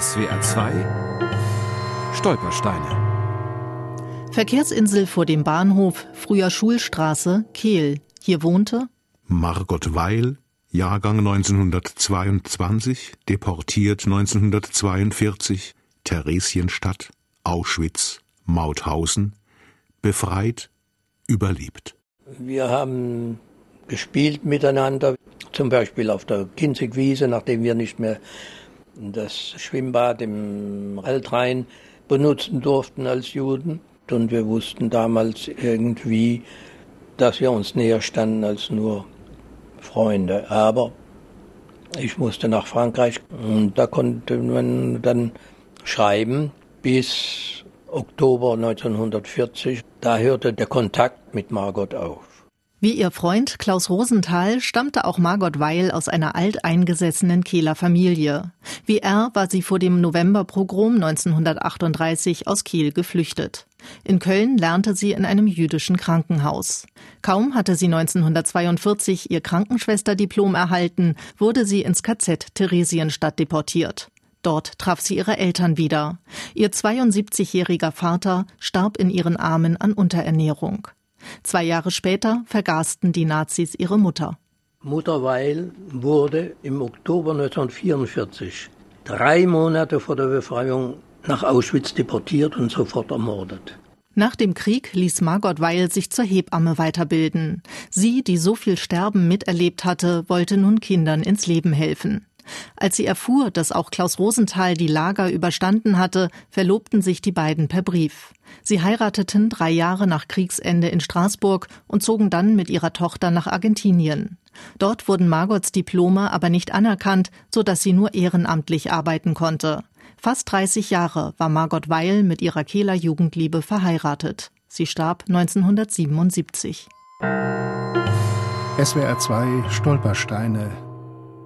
SWR 2 Stolpersteine. Verkehrsinsel vor dem Bahnhof, früher Schulstraße, Kehl. Hier wohnte Margot Weil, Jahrgang 1922, deportiert 1942, Theresienstadt, Auschwitz, Mauthausen, befreit, überlebt. Wir haben gespielt miteinander, zum Beispiel auf der Kinzigwiese, nachdem wir nicht mehr das Schwimmbad im Altrhein benutzen durften als Juden. Und wir wussten damals irgendwie, dass wir uns näher standen als nur Freunde. Aber ich musste nach Frankreich und da konnte man dann schreiben bis Oktober 1940. Da hörte der Kontakt mit Margot auf. Wie ihr Freund Klaus Rosenthal stammte auch Margot Weil aus einer alteingesessenen Kieler Familie. Wie er war sie vor dem Novemberpogrom 1938 aus Kiel geflüchtet. In Köln lernte sie in einem jüdischen Krankenhaus. Kaum hatte sie 1942 ihr Krankenschwesterdiplom erhalten, wurde sie ins KZ Theresienstadt deportiert. Dort traf sie ihre Eltern wieder. Ihr 72-jähriger Vater starb in ihren Armen an Unterernährung. Zwei Jahre später vergasten die Nazis ihre Mutter. Mutter Weil wurde im Oktober 1944, drei Monate vor der Befreiung, nach Auschwitz deportiert und sofort ermordet. Nach dem Krieg ließ Margot Weil sich zur Hebamme weiterbilden. Sie, die so viel Sterben miterlebt hatte, wollte nun Kindern ins Leben helfen. Als sie erfuhr, dass auch Klaus Rosenthal die Lager überstanden hatte, verlobten sich die beiden per Brief. Sie heirateten drei Jahre nach Kriegsende in Straßburg und zogen dann mit ihrer Tochter nach Argentinien. Dort wurden Margots Diplome aber nicht anerkannt, so dass sie nur ehrenamtlich arbeiten konnte. Fast 30 Jahre war Margot Weil mit ihrer Kehler Jugendliebe verheiratet. Sie starb 1977. SWR 2 Stolpersteine